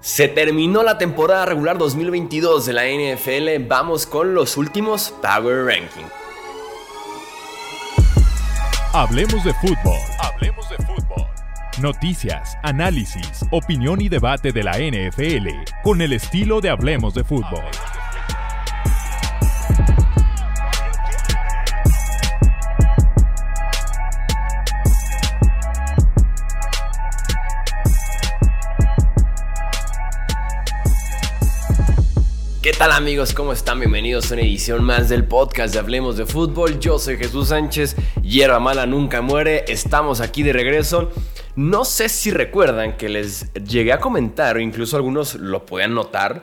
Se terminó la temporada regular 2022 de la NFL. Vamos con los últimos Power Ranking. Hablemos de fútbol. Hablemos de fútbol. Noticias, análisis, opinión y debate de la NFL con el estilo de Hablemos de fútbol. Tal amigos? ¿Cómo están? Bienvenidos a una edición más del podcast de Hablemos de Fútbol. Yo soy Jesús Sánchez, hierba mala nunca muere, estamos aquí de regreso. No sé si recuerdan que les llegué a comentar, o incluso algunos lo podían notar,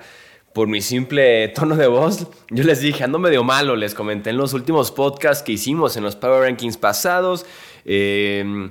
por mi simple tono de voz, yo les dije, ando medio malo, les comenté en los últimos podcasts que hicimos, en los Power Rankings pasados, eh,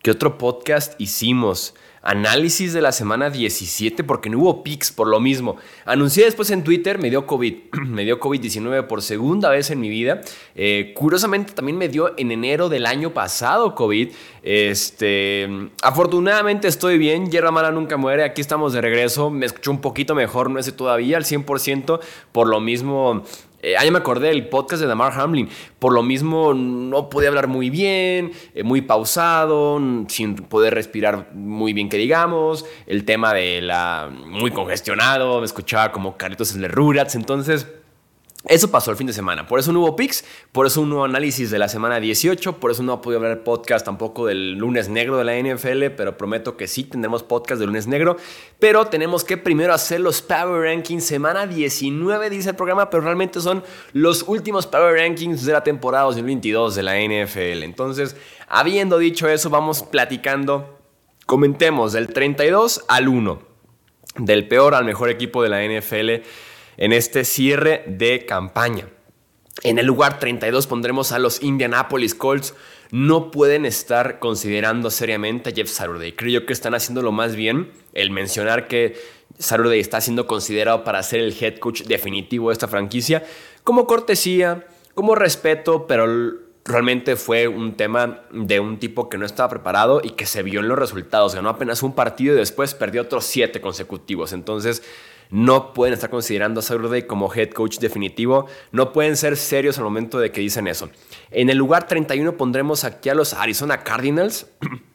¿qué otro podcast hicimos? Análisis de la semana 17 porque no hubo picks por lo mismo. Anuncié después en Twitter, me dio COVID, me dio COVID-19 por segunda vez en mi vida. Eh, curiosamente también me dio en enero del año pasado COVID. Este, afortunadamente estoy bien, hierba mala nunca muere, aquí estamos de regreso, me escucho un poquito mejor, no sé todavía al 100%, por lo mismo eh, ahí me acordé del podcast de Damar Hamlin. Por lo mismo, no podía hablar muy bien, eh, muy pausado, sin poder respirar muy bien, que digamos. El tema de la. muy congestionado, me escuchaba como caritos en. Entonces. Eso pasó el fin de semana. Por eso no hubo picks, por eso no hubo análisis de la semana 18, por eso no podido hablar podcast tampoco del lunes negro de la NFL, pero prometo que sí tendremos podcast del lunes negro. Pero tenemos que primero hacer los Power Rankings. Semana 19 dice el programa, pero realmente son los últimos Power Rankings de la temporada 2022 de la NFL. Entonces, habiendo dicho eso, vamos platicando. Comentemos del 32 al 1, del peor al mejor equipo de la NFL en este cierre de campaña. En el lugar 32 pondremos a los Indianapolis Colts. No pueden estar considerando seriamente a Jeff Saturday. Creo que están haciéndolo más bien. El mencionar que Saturday está siendo considerado para ser el head coach definitivo de esta franquicia, como cortesía, como respeto, pero realmente fue un tema de un tipo que no estaba preparado y que se vio en los resultados. Ganó apenas un partido y después perdió otros siete consecutivos. Entonces, no pueden estar considerando a Saturday como head coach definitivo, no pueden ser serios al momento de que dicen eso. En el lugar 31 pondremos aquí a los Arizona Cardinals.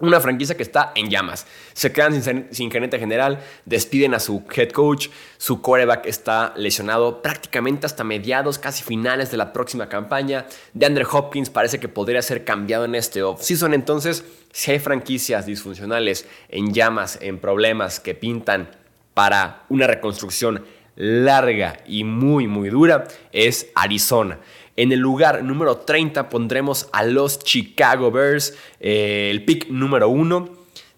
Una franquicia que está en llamas. Se quedan sin, gerente general, despiden a su head coach, su quarterback está lesionado prácticamente hasta mediados, casi finales de la próxima campaña. De Andre Hopkins parece que podría ser cambiado en este offseason. Entonces, si hay franquicias disfuncionales en llamas, en problemas que pintan para una reconstrucción larga y muy muy dura es Arizona. En el lugar número 30 pondremos a los Chicago Bears, eh, el pick número 1.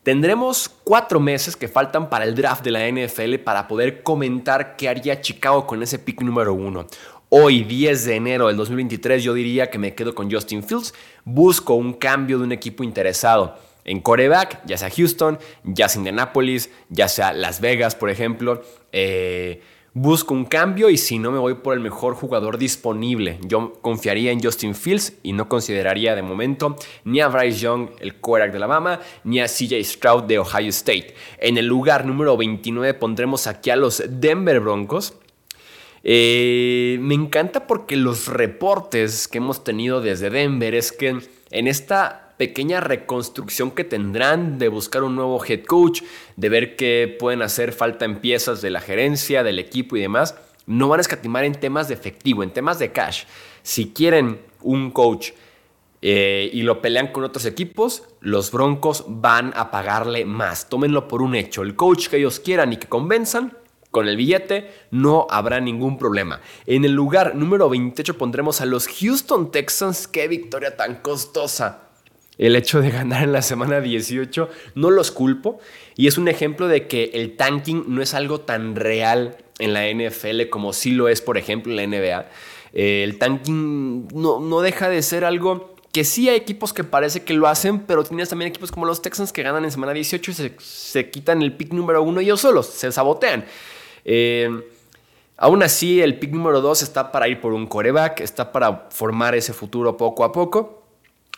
Tendremos cuatro meses que faltan para el draft de la NFL para poder comentar qué haría Chicago con ese pick número 1. Hoy, 10 de enero del 2023, yo diría que me quedo con Justin Fields. Busco un cambio de un equipo interesado en coreback, ya sea Houston, ya sea Indianapolis, ya sea Las Vegas, por ejemplo. Eh, busco un cambio y si no me voy por el mejor jugador disponible. Yo confiaría en Justin Fields y no consideraría de momento ni a Bryce Young, el quarterback de Alabama, ni a CJ Stroud de Ohio State. En el lugar número 29 pondremos aquí a los Denver Broncos. Eh, me encanta porque los reportes que hemos tenido desde Denver es que en esta pequeña reconstrucción que tendrán de buscar un nuevo head coach, de ver qué pueden hacer falta en piezas de la gerencia, del equipo y demás, no van a escatimar en temas de efectivo, en temas de cash. Si quieren un coach eh, y lo pelean con otros equipos, los Broncos van a pagarle más. Tómenlo por un hecho. El coach que ellos quieran y que convenzan, con el billete no habrá ningún problema. En el lugar número 28 pondremos a los Houston Texans. Qué victoria tan costosa el hecho de ganar en la semana 18. No los culpo. Y es un ejemplo de que el tanking no es algo tan real en la NFL como sí lo es, por ejemplo, en la NBA. Eh, el tanking no, no deja de ser algo que sí hay equipos que parece que lo hacen, pero tienes también equipos como los Texans que ganan en semana 18 y se, quitan el pick número uno ellos solos, se sabotean. Eh, aún así, el pick número 2 está para ir por un coreback, está para formar ese futuro poco a poco.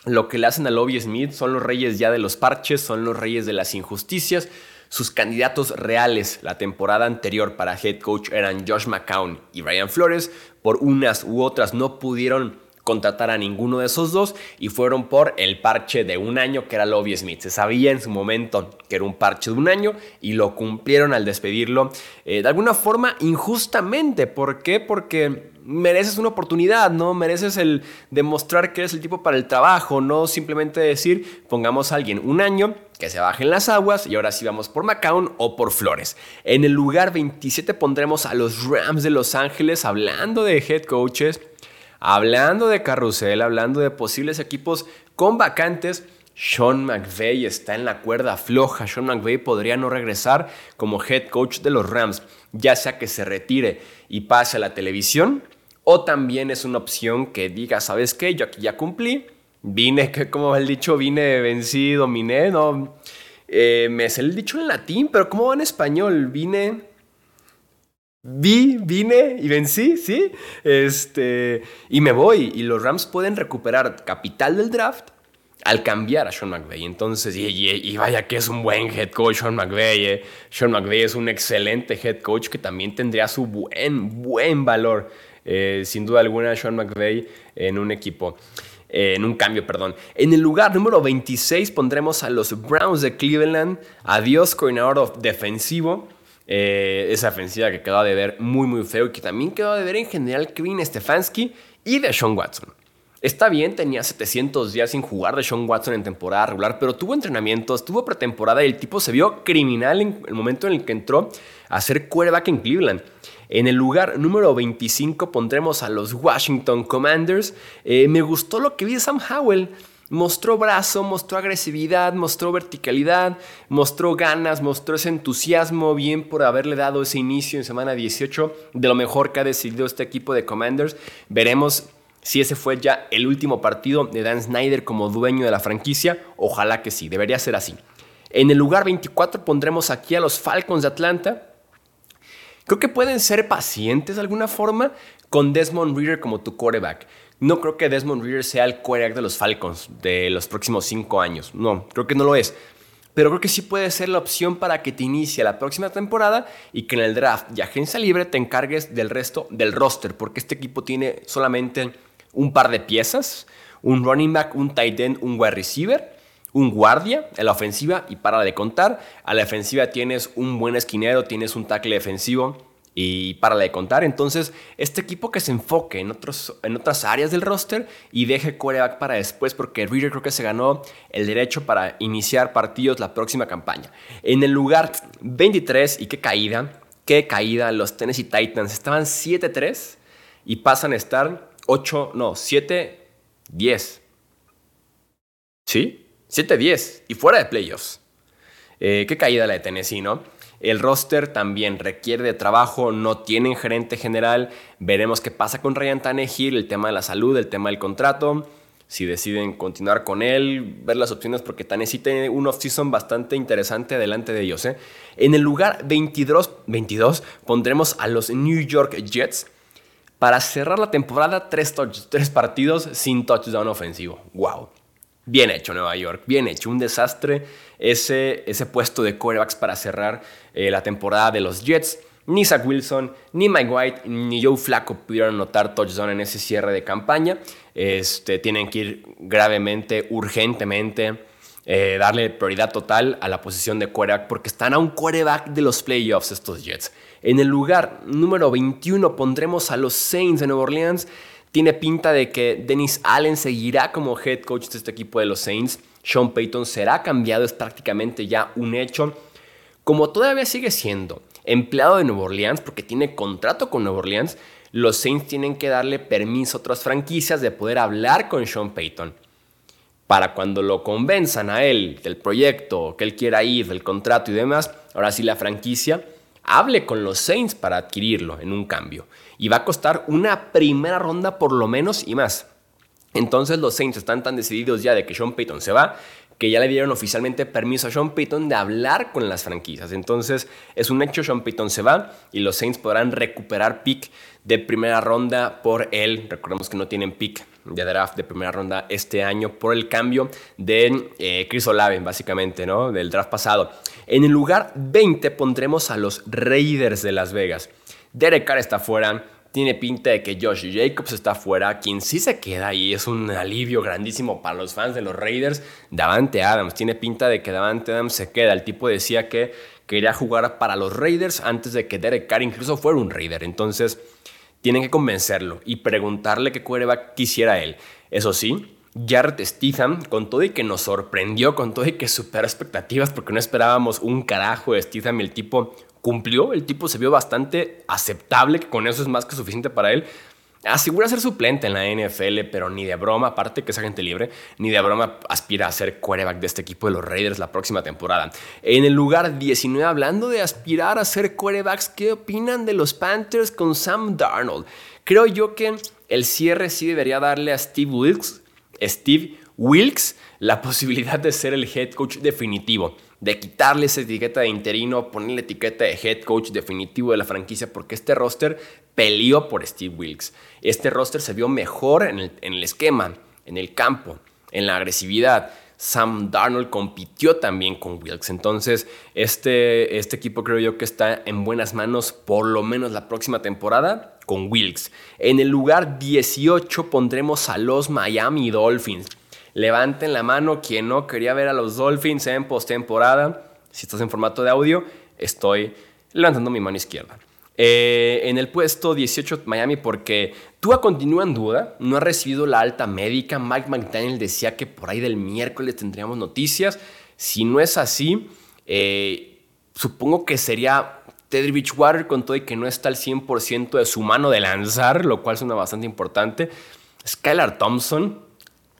Lo que le hacen a Lobby Smith son los reyes ya de los parches, son los reyes de las injusticias, Sus candidatos reales la temporada anterior para head coach eran Josh McCown y Ryan Flores. Por unas u otras no pudieron contratar a ninguno de esos dos y fueron por el parche de un año que era Lobby Smith. Se sabía en su momento que era un parche de un año y lo cumplieron al despedirlo eh, de alguna forma injustamente. ¿Por qué? Porque mereces una oportunidad, ¿no? Mereces el demostrar que eres el tipo para el trabajo, no simplemente decir pongamos a alguien un año que se bajen las aguas y ahora sí vamos por McCown o por Flores. En el lugar 27 pondremos a los Rams de Los Ángeles hablando de head coaches Hablando de carrusel, hablando de posibles equipos con vacantes, Sean McVay está en la cuerda floja. Sean McVay podría no regresar como head coach de los Rams, ya sea que se retire y pase a la televisión, o también es una opción que diga, ¿sabes qué? Yo aquí ya cumplí, vine, como el dicho, vine, vencí, dominé, no. Eh, me sé el dicho en latín, pero ¿cómo va en español? Vine, Vi, vine y vencí, ¿sí? Este, y me voy. Y los Rams pueden recuperar capital del draft al cambiar a Sean McVay. Entonces, y, vaya que es un buen head coach Sean McVay. Eh. Sean McVay es un excelente head coach que también tendría su buen, buen valor. Eh, sin duda alguna, Sean McVay en un equipo. Eh, en un cambio, perdón. En el lugar número 26 pondremos a los Browns de Cleveland. Adiós, coordinador defensivo. Eh, esa ofensiva que quedó de ver muy muy feo y que también quedó de ver en general Kevin Stefanski y de Sean Watson. Está bien, tenía 700 días sin jugar de Sean Watson en temporada regular, pero tuvo entrenamientos, tuvo pretemporada y el tipo se vio criminal en el momento en el que entró a ser quarterback en Cleveland. En el lugar número 25 pondremos a los Washington Commanders. Eh, me gustó lo que vi de Sam Howell mostró brazo, mostró agresividad, mostró verticalidad, mostró ganas, mostró ese entusiasmo, bien por haberle dado ese inicio en semana 18 de lo mejor que ha decidido este equipo de Commanders. Veremos si ese fue ya el último partido de Dan Snyder como dueño de la franquicia. Ojalá que sí, debería ser así. En el lugar 24 pondremos aquí a los Falcons de Atlanta. Creo que pueden ser pacientes de alguna forma con Desmond Reader como tu quarterback. No creo que Desmond Reader sea el quarterback de los Falcons de los próximos cinco años. No, creo que no lo es. Pero creo que sí puede ser la opción para que te inicie la próxima temporada y que en el draft y agencia libre te encargues del resto del roster, porque este equipo tiene solamente un par de piezas, un running back, un tight end, un wide receiver, un guardia en la ofensiva y para de contar. A la defensiva tienes un buen esquinero, tienes un tackle defensivo, y para de contar. Entonces, este equipo que se enfoque en, otros, en otras áreas del roster y deje coreback para después, porque Reader creo que se ganó el derecho para iniciar partidos la próxima campaña. En el lugar 23, y qué caída, qué caída, los Tennessee Titans estaban 7-3 y pasan a estar 8, no, 7-10. ¿Sí? 7-10 y fuera de playoffs. Eh, qué caída la de Tennessee, ¿no? El roster también requiere de trabajo, no tienen gerente general. Veremos qué pasa con Ryan Tannehill, el tema de la salud, el tema del contrato. Si deciden continuar con él, ver las opciones, porque Tennessee tiene un off-season bastante interesante delante de ellos. ¿eh? En el lugar 22, 22 pondremos a los New York Jets para cerrar la temporada, tres, tres partidos sin touchdown ofensivo. ¡Wow! Bien hecho Nueva York, bien hecho, un desastre ese, ese puesto de quarterbacks para cerrar eh, la temporada de los Jets. Ni Zach Wilson, ni Mike White, ni Joe Flacco pudieron anotar touchdown en ese cierre de campaña. Este, tienen que ir gravemente, urgentemente, eh, darle prioridad total a la posición de quarterback porque están a un quarterback de los playoffs estos Jets. En el lugar número 21 pondremos a los Saints de Nueva Orleans tiene pinta de que Dennis Allen seguirá como head coach de este equipo de los Saints. Sean Payton será cambiado, es prácticamente ya un hecho. Como todavía sigue siendo empleado de Nueva Orleans, porque tiene contrato con Nueva Orleans, los Saints tienen que darle permiso a otras franquicias de poder hablar con Sean Payton. Para cuando lo convenzan a él del proyecto, que él quiera ir, del contrato y demás, ahora sí la franquicia hable con los Saints para adquirirlo en un cambio. Y va a costar una primera ronda por lo menos y más. Entonces los Saints están tan decididos ya de que Sean Payton se va que ya le dieron oficialmente permiso a Sean Payton de hablar con las franquicias. Entonces es un hecho, Sean Payton se va y los Saints podrán recuperar pick de primera ronda por él. Recordemos que no tienen pick de draft de primera ronda este año por el cambio de eh, Chris Olave, básicamente, ¿no? Del draft pasado. En el lugar 20 pondremos a los Raiders de Las Vegas. Derek Carr está fuera. Tiene pinta de que Josh Jacobs está fuera. Quien sí se queda ahí es un alivio grandísimo para los fans de los Raiders. Davante Adams. Tiene pinta de que Davante Adams se queda. El tipo decía que quería jugar para los Raiders antes de que Derek Carr incluso fuera un Raider. Entonces, tienen que convencerlo y preguntarle qué quarterback quisiera él. Eso sí, Jared Stephen, con todo y que nos sorprendió, con todo y que superó expectativas, porque no esperábamos un carajo de Stephen, el tipo cumplió, el tipo se vio bastante aceptable, que con eso es más que suficiente para él asegura ser suplente en la NFL, pero ni de broma, aparte que es agente libre, ni de broma aspira a ser quarterback de este equipo de los Raiders la próxima temporada. En el lugar 19, hablando de aspirar a ser quarterbacks, ¿qué opinan de los Panthers con Sam Darnold? Creo yo que el cierre sí debería darle a Steve Wilkes, Steve Wilkes la posibilidad de ser el head coach definitivo de quitarle esa etiqueta de interino, ponerle etiqueta de head coach definitivo de la franquicia, porque este roster peleó por Steve Wilkes. Este roster se vio mejor en el, esquema, en el campo, en la agresividad. Sam Darnold compitió también con Wilkes. Entonces, este, este equipo creo yo que está en buenas manos por lo menos la próxima temporada con Wilkes. En el lugar 18 pondremos a los Miami Dolphins. Levanten la mano quien no quería ver a los Dolphins en postemporada. Si estás en formato de audio, estoy levantando mi mano izquierda. Eh, en el puesto 18 Miami porque Tua continúa en duda, no ha recibido la alta médica. Mike McDaniel decía que por ahí del miércoles tendríamos noticias. Si no es así, eh, supongo que sería Teddy Bridgewater con todo y que no está al 100% de su mano de lanzar, lo cual suena bastante importante. Skylar Thompson,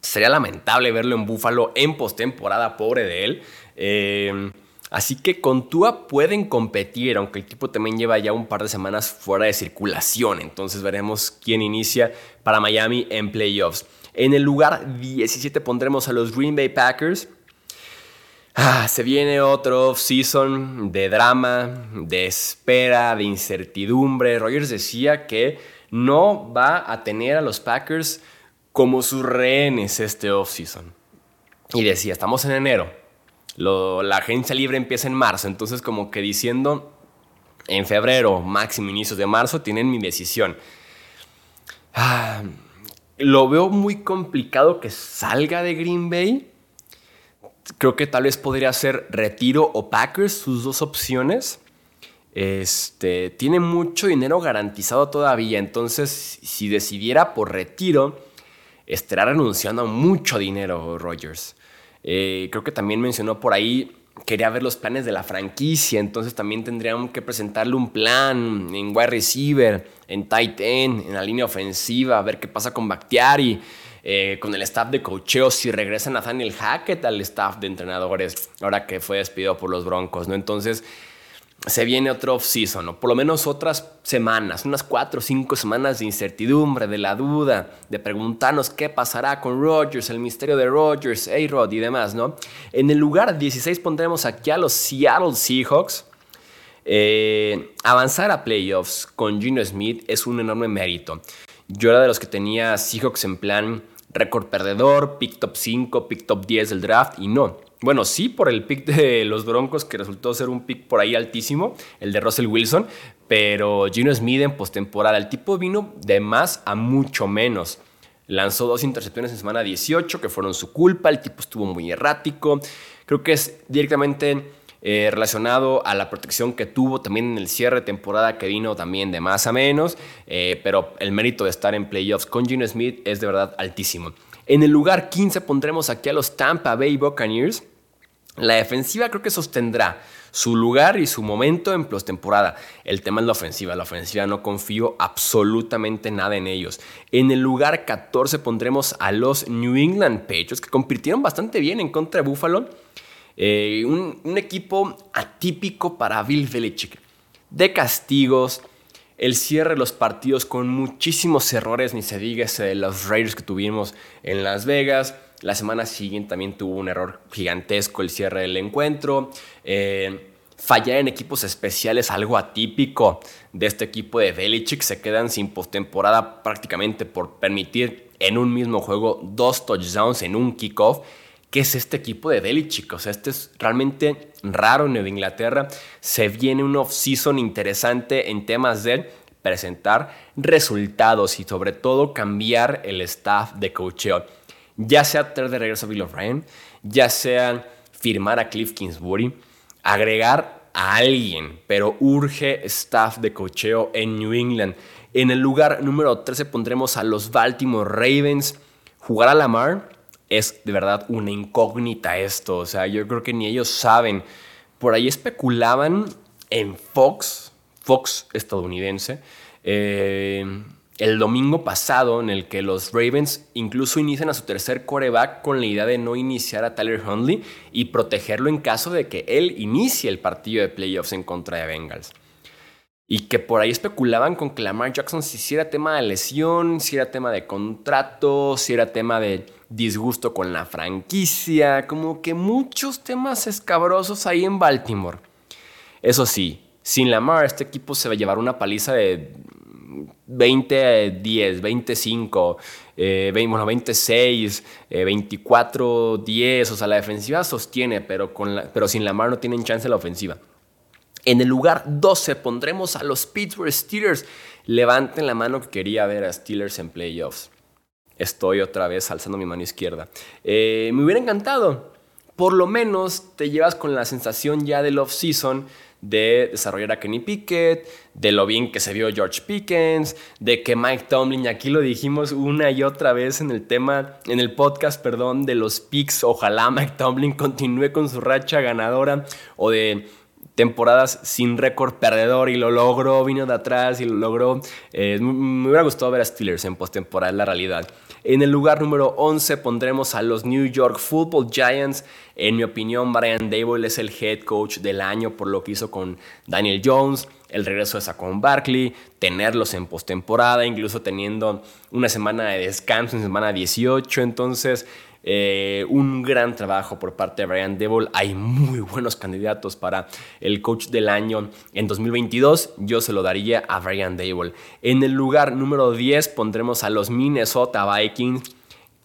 Sería lamentable verlo en Búfalo en postemporada, pobre de él. Eh, así que con Tua pueden competir, aunque el tipo también lleva ya un par de semanas fuera de circulación. Entonces veremos quién inicia para Miami en playoffs. En el lugar 17 pondremos a los Green Bay Packers. Ah, se viene otro off-season de drama, de espera, de incertidumbre. Rogers decía que no va a tener a los Packers como sus rehenes este off-season. Y decía, estamos en enero, la agencia libre empieza en marzo, entonces como que diciendo, en febrero, máximo inicios de marzo, tienen mi decisión. Ah, lo veo muy complicado que salga de Green Bay. Creo que tal vez podría ser retiro o Packers, sus dos opciones. Este, tiene mucho dinero garantizado todavía, entonces si decidiera por retiro, estará renunciando a mucho dinero Rogers. Eh, creo que también mencionó por ahí, quería ver los planes de la franquicia, entonces también tendríamos que presentarle un plan en wide receiver, en tight end, en la línea ofensiva, a ver qué pasa con Bakhtiari. Eh, con el staff de cocheo, si regresa Nathaniel Hackett al staff de entrenadores, ahora que fue despedido por los Broncos, ¿no? Entonces, se viene otro off-season, o por lo menos otras semanas, unas cuatro o cinco semanas de incertidumbre, de la duda, de preguntarnos qué pasará con Rodgers, el misterio de Rodgers, A-Rod y demás, ¿no? En el lugar 16 pondremos aquí a los Seattle Seahawks. Eh, avanzar a playoffs con Gino Smith es un enorme mérito. Yo era de los que tenía Seahawks en plan récord perdedor, pick top 5, pick top 10 del draft, y no bueno, sí, por el pick de los Broncos, que resultó ser un pick por ahí altísimo, el de Russell Wilson, pero Gino Smith en postemporada, el tipo vino de más a mucho menos. Lanzó dos intercepciones en semana 18 que fueron su culpa, el tipo estuvo muy errático. Creo que es directamente eh, relacionado a la protección que tuvo también en el cierre de temporada que vino también de más a menos, eh, pero el mérito de estar en playoffs con Gino Smith es de verdad altísimo. En el lugar 15 pondremos aquí a los Tampa Bay Buccaneers la defensiva creo que sostendrá su lugar y su momento en postemporada. El tema es la ofensiva. La ofensiva no confío absolutamente nada en ellos. En el lugar 14 pondremos a los New England Patriots, que compitieron bastante bien en contra de Buffalo. Eh, un, equipo atípico para Bill Belichick. De castigos, el cierre de los partidos con muchísimos errores, ni se diga ese de los Raiders que tuvimos en Las Vegas. La semana siguiente también tuvo un error gigantesco el cierre del encuentro. Eh, fallar en equipos especiales, algo atípico de este equipo de Belichick. Se quedan sin postemporada prácticamente por permitir en un mismo juego dos touchdowns en un kickoff. ¿Qué es este equipo de Belichick? O sea, este es realmente raro en Nueva Inglaterra. Se viene un off-season interesante en temas de presentar resultados y sobre todo cambiar el staff de coacheo. Ya sea traer de regreso a Bill O'Brien, ya sea firmar a Cliff Kingsbury, agregar a alguien, pero urge staff de cocheo en New England. En el lugar número 13 pondremos a los Baltimore Ravens. Jugar a Lamar es de verdad una incógnita esto. O sea, yo creo que ni ellos saben. Por ahí especulaban en Fox, Fox estadounidense, eh, el domingo pasado en el que los Ravens incluso inician a su tercer coreback con la idea de no iniciar a Tyler Huntley y protegerlo en caso de que él inicie el partido de playoffs en contra de Bengals. Y que por ahí especulaban con que Lamar Jackson si era tema de lesión, si era tema de contrato, si era tema de disgusto con la franquicia, como que muchos temas escabrosos ahí en Baltimore. Eso sí, sin Lamar este equipo se va a llevar una paliza de 20, 10, 25, eh, bueno, 26, 24, 10. O sea, la defensiva sostiene, pero, con pero sin la mano no tienen chance la ofensiva. En el lugar 12 pondremos a los Pittsburgh Steelers. Levanten la mano que quería ver a Steelers en playoffs. Estoy otra vez alzando mi mano izquierda. Eh, me hubiera encantado. Por lo menos te llevas con la sensación ya del off-season de desarrollar a Kenny Pickett, de lo bien que se vio George Pickens, de que Mike Tomlin, aquí lo dijimos una y otra vez en el tema, en el podcast, perdón, de los picks, ojalá Mike Tomlin continúe con su racha ganadora o de temporadas sin récord perdedor y lo logró, vino de atrás y lo logró. Eh, me hubiera gustado ver a Steelers en postemporada, la realidad. En el lugar número 11 pondremos a los New York Football Giants. En mi opinión, Brian Dable es el head coach del año por lo que hizo con Daniel Jones, el regreso de Saquon Barkley, tenerlos en postemporada, incluso teniendo una semana de descanso en semana 18. Entonces, eh, un gran trabajo por parte de Brian Devil. Hay muy buenos candidatos para el coach del año en 2022. Yo se lo daría a Brian Devil. En el lugar número 10 pondremos a los Minnesota Vikings.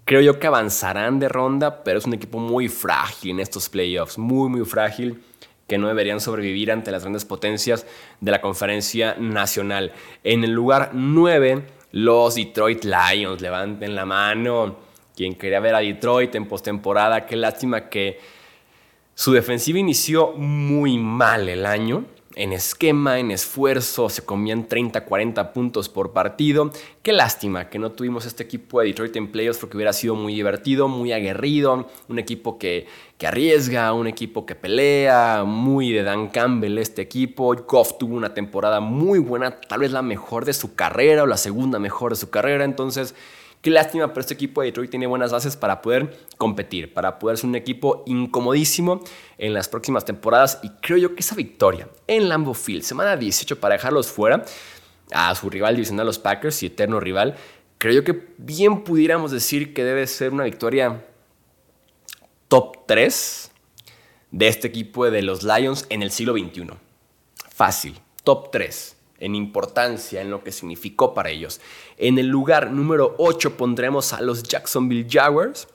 Creo yo que avanzarán de ronda, pero es un equipo muy frágil en estos playoffs. Muy, muy frágil que no deberían sobrevivir ante las grandes potencias de la conferencia nacional. En el lugar 9, los Detroit Lions. Levanten la mano quien quería ver a Detroit en postemporada. Qué lástima que su defensiva inició muy mal el año. En esquema, en esfuerzo, se comían 30, 40 puntos por partido. Qué lástima que no tuvimos este equipo de Detroit en playoffs porque hubiera sido muy divertido, muy aguerrido. Un equipo que, que arriesga, un equipo que pelea, muy de Dan Campbell este equipo. Goff tuvo una temporada muy buena, tal vez la mejor de su carrera o la segunda mejor de su carrera. Entonces, Qué lástima, pero este equipo de Detroit tiene buenas bases para poder competir, para poder ser un equipo incomodísimo en las próximas temporadas. Y creo yo que esa victoria en Lambeau Field, semana 18 para dejarlos fuera a su rival divisional, los Packers y eterno rival, creo yo que bien pudiéramos decir que debe ser una victoria top 3 de este equipo de los Lions en el siglo XXI. Fácil, top 3 en importancia, en lo que significó para ellos. En el lugar número 8 pondremos a los Jacksonville Jaguars.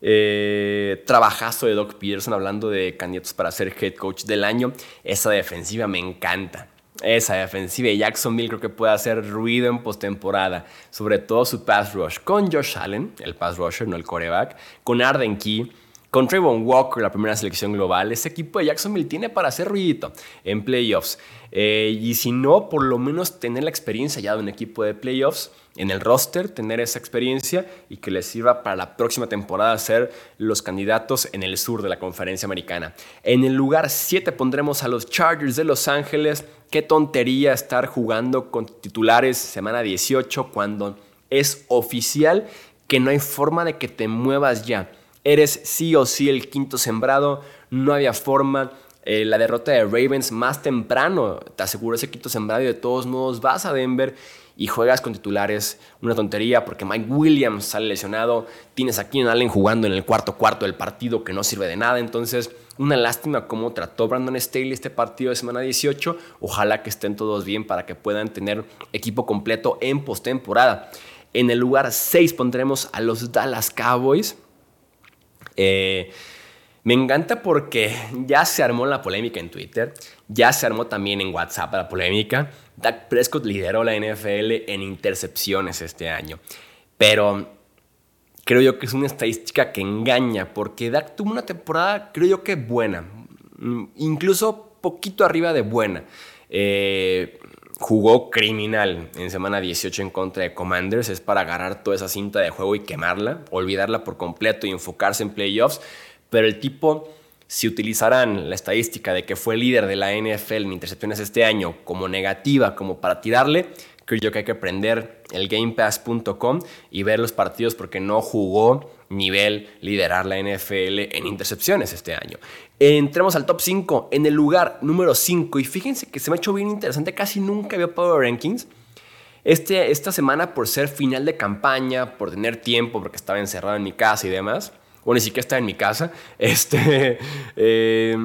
Eh, trabajazo de Doc Peterson hablando de candidatos para ser head coach del año. Esa defensiva me encanta. Esa defensiva de Jacksonville creo que puede hacer ruido en postemporada. Sobre todo su pass rush con Josh Allen, el pass rusher, no el coreback. Con Arden Key con Trayvon Walker, la primera selección global, ese equipo de Jacksonville tiene para hacer ruidito en playoffs. Eh, y si no, por lo menos tener la experiencia ya de un equipo de playoffs en el roster, tener esa experiencia y que les sirva para la próxima temporada ser los candidatos en el sur de la conferencia americana. En el lugar 7 pondremos a los Chargers de Los Ángeles. Qué tontería estar jugando con titulares semana 18 cuando es oficial que no hay forma de que te muevas ya eres sí o sí el quinto sembrado, no había forma. Eh, la derrota de Ravens más temprano te aseguró ese quinto sembrado y de todos modos vas a Denver y juegas con titulares, una tontería porque Mike Williams sale lesionado, tienes a Keenan Allen jugando en el cuarto cuarto del partido que no sirve de nada, entonces una lástima cómo trató Brandon Staley este partido de semana 18, ojalá que estén todos bien para que puedan tener equipo completo en postemporada. En el lugar 6 pondremos a los Dallas Cowboys. Eh, me encanta porque ya se armó la polémica en Twitter, ya se armó también en WhatsApp la polémica. Dak Prescott lideró la NFL en intercepciones este año. Pero creo yo que es una estadística que engaña, porque Dak tuvo una temporada, creo yo que buena, mm, incluso poquito arriba de buena. Eh, jugó criminal en semana 18 en contra de Commanders, es para agarrar toda esa cinta de juego y quemarla, olvidarla por completo y enfocarse en playoffs, pero el tipo si utilizaran la estadística de que fue líder de la NFL en intercepciones este año como negativa, como para tirarle, creo que hay que aprender el gamepass.com y ver los partidos porque no jugó nivel liderar la NFL en intercepciones este año. Entremos al top 5, en el lugar número 5, y fíjense que se me ha hecho bien interesante, casi nunca veo Power Rankings. Este, esta semana, por ser final de campaña, por tener tiempo, porque estaba encerrado en mi casa y demás, o ni siquiera estaba en mi casa, este, eh,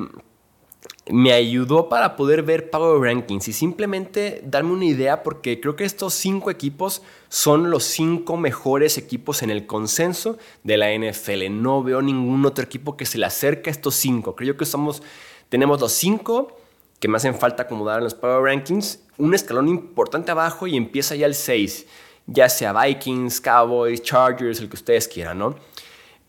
me ayudó para poder ver Power Rankings y simplemente darme una idea porque creo que estos cinco equipos son los cinco mejores equipos en el consenso de la NFL. No veo ningún otro equipo que se le acerque a estos cinco. Creo que somos, tenemos los cinco que me hacen falta acomodar en los Power Rankings, un escalón importante abajo y empieza ya el 6, ya sea Vikings, Cowboys, Chargers, el que ustedes quieran, ¿no?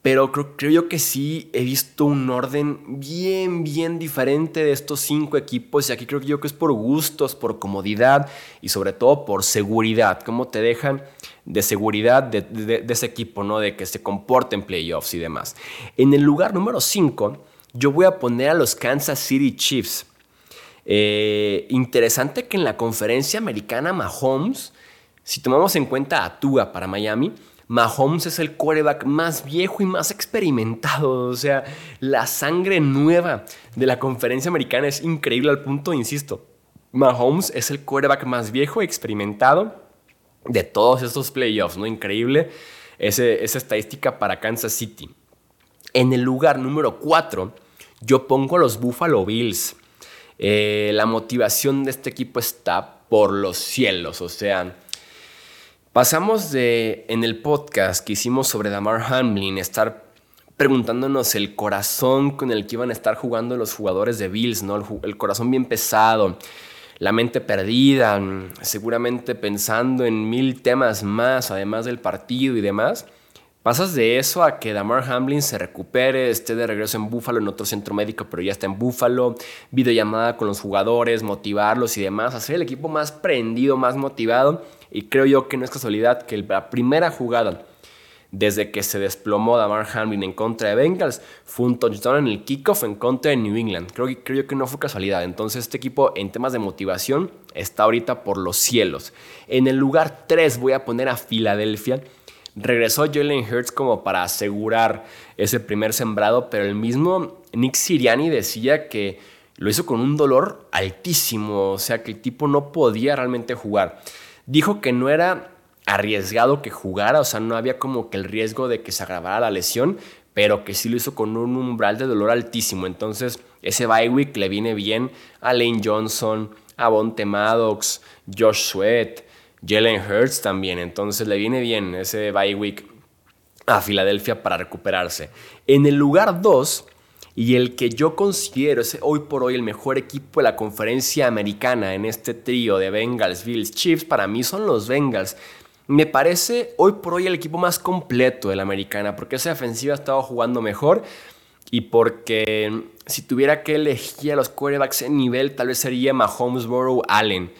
Pero creo, creo, yo que sí he visto un orden bien, bien diferente de estos cinco equipos y aquí creo yo que es por gustos, por comodidad y sobre todo por seguridad, cómo te dejan de seguridad de, ese equipo, ¿no? De que se comporte en playoffs y demás. En el lugar número 5, yo voy a poner a los Kansas City Chiefs. Eh, interesante que en la conferencia americana Mahomes, si tomamos en cuenta a Tua para Miami, Mahomes es el quarterback más viejo y más experimentado. O sea, la sangre nueva de la conferencia americana es increíble al punto, insisto. Mahomes es el quarterback más viejo y experimentado de todos estos playoffs, ¿no? Increíble esa estadística para Kansas City. En el lugar número 4, yo pongo a los Buffalo Bills. Eh, la motivación de este equipo está por los cielos, o sea, Pasamos de, en el podcast que hicimos sobre Damar Hamlin, estar preguntándonos el corazón con el que iban a estar jugando los jugadores de Bills, ¿no? El, corazón bien pesado, la mente perdida, seguramente pensando en mil temas más, además del partido y demás. Pasas de eso a que Damar Hamlin se recupere, esté de regreso en Búfalo, en otro centro médico, pero ya está en Búfalo, videollamada con los jugadores, motivarlos y demás, hacer el equipo más prendido, más motivado y creo yo que no es casualidad que la primera jugada desde que se desplomó Damar Hamlin en contra de Bengals fue un touchdown en el kickoff en contra de New England. Creo, creo yo que no fue casualidad. Entonces este equipo en temas de motivación está ahorita por los cielos. En el lugar 3 voy a poner a Filadelfia. Regresó Jalen Hurts como para asegurar ese primer sembrado, pero el mismo Nick Siriani decía que lo hizo con un dolor altísimo, o sea que el tipo no podía realmente jugar. Dijo que no era arriesgado que jugara, o sea, no había como que el riesgo de que se agravara la lesión, pero que sí lo hizo con un umbral de dolor altísimo. Entonces, ese bye week le viene bien a Lane Johnson, a Bonte Maddox, Josh Sweat, Jalen Hurts también. Entonces, le viene bien ese bye week a Filadelfia para recuperarse. En el lugar 2 y el que yo considero es hoy por hoy el mejor equipo de la conferencia americana en este trío de Bengals, Bills, Chiefs, para mí son los Bengals. Me parece hoy por hoy el equipo más completo de la americana, porque esa ofensiva ha estado jugando mejor y porque si tuviera que elegir a los quarterbacks en nivel, tal vez sería Mahomes, Burrow, Allen.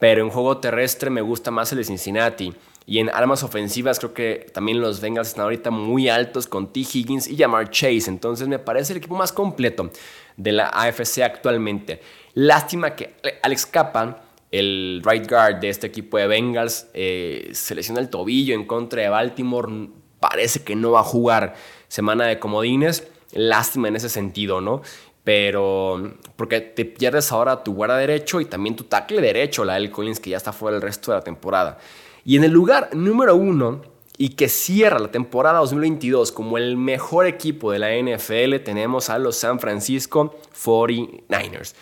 Pero en juego terrestre me gusta más el de Cincinnati. Y en armas ofensivas creo que también los Bengals están ahorita muy altos con T. Higgins y Jamar Chase. Entonces me parece el equipo más completo de la AFC actualmente. Lástima que Alex Capa, el right guard de este equipo de Bengals, eh, se lesiona el tobillo en contra de Baltimore. Parece que no va a jugar semana de comodines. Lástima en ese sentido, ¿no? Pero porque te pierdes ahora tu guarda derecho y también tu tackle derecho, la L. Collins, que ya está fuera el resto de la temporada. Y en el lugar número uno, y que cierra la temporada 2022 como el mejor equipo de la NFL, tenemos a los San Francisco 49ers.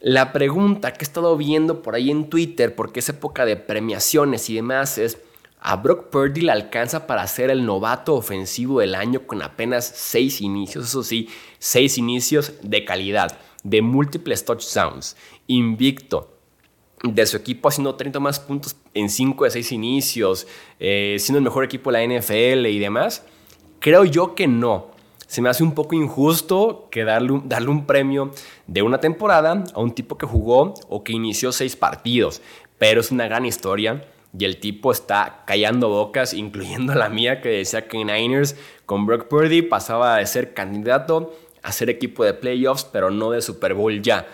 La pregunta que he estado viendo por ahí en Twitter, porque es época de premiaciones y demás, es, ¿a Brock Purdy le alcanza para ser el novato ofensivo del año con apenas seis inicios? Eso sí, seis inicios de calidad, de múltiples touchdowns, invicto, de su equipo haciendo 30 más puntos en 5 de 6 inicios, eh, siendo el mejor equipo de la NFL y demás? Creo yo que no. Se me hace un poco injusto que darle un, darle un premio de una temporada a un tipo que jugó o que inició 6 partidos, pero es una gran historia y el tipo está callando bocas, incluyendo la mía que decía que Niners con Brock Purdy pasaba de ser candidato a ser equipo de playoffs, pero no de Super Bowl ya.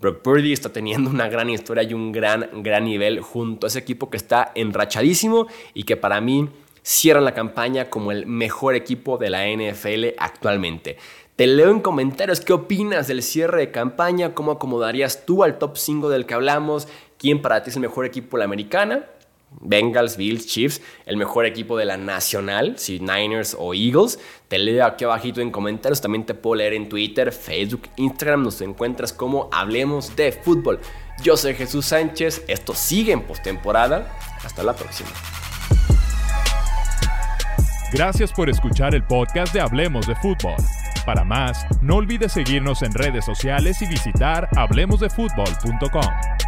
Brock Purdy está teniendo una gran historia y un gran, gran nivel junto a ese equipo que está enrachadísimo y que para mí cierra la campaña como el mejor equipo de la NFL actualmente. Te leo en comentarios qué opinas del cierre de campaña, cómo acomodarías tú al top 5 del que hablamos, quién para ti es el mejor equipo de la americana. Bengals, Bills, Chiefs, el mejor equipo de la nacional, si Niners o Eagles. Te leo aquí abajito en comentarios, también te puedo leer en Twitter, Facebook, Instagram, nos encuentras como Hablemos de Fútbol. Yo soy Jesús Sánchez, esto sigue en postemporada. Hasta la próxima. Gracias por escuchar el podcast de Hablemos de Fútbol. Para más, no olvides seguirnos en redes sociales y visitar hablemosdefutbol.com.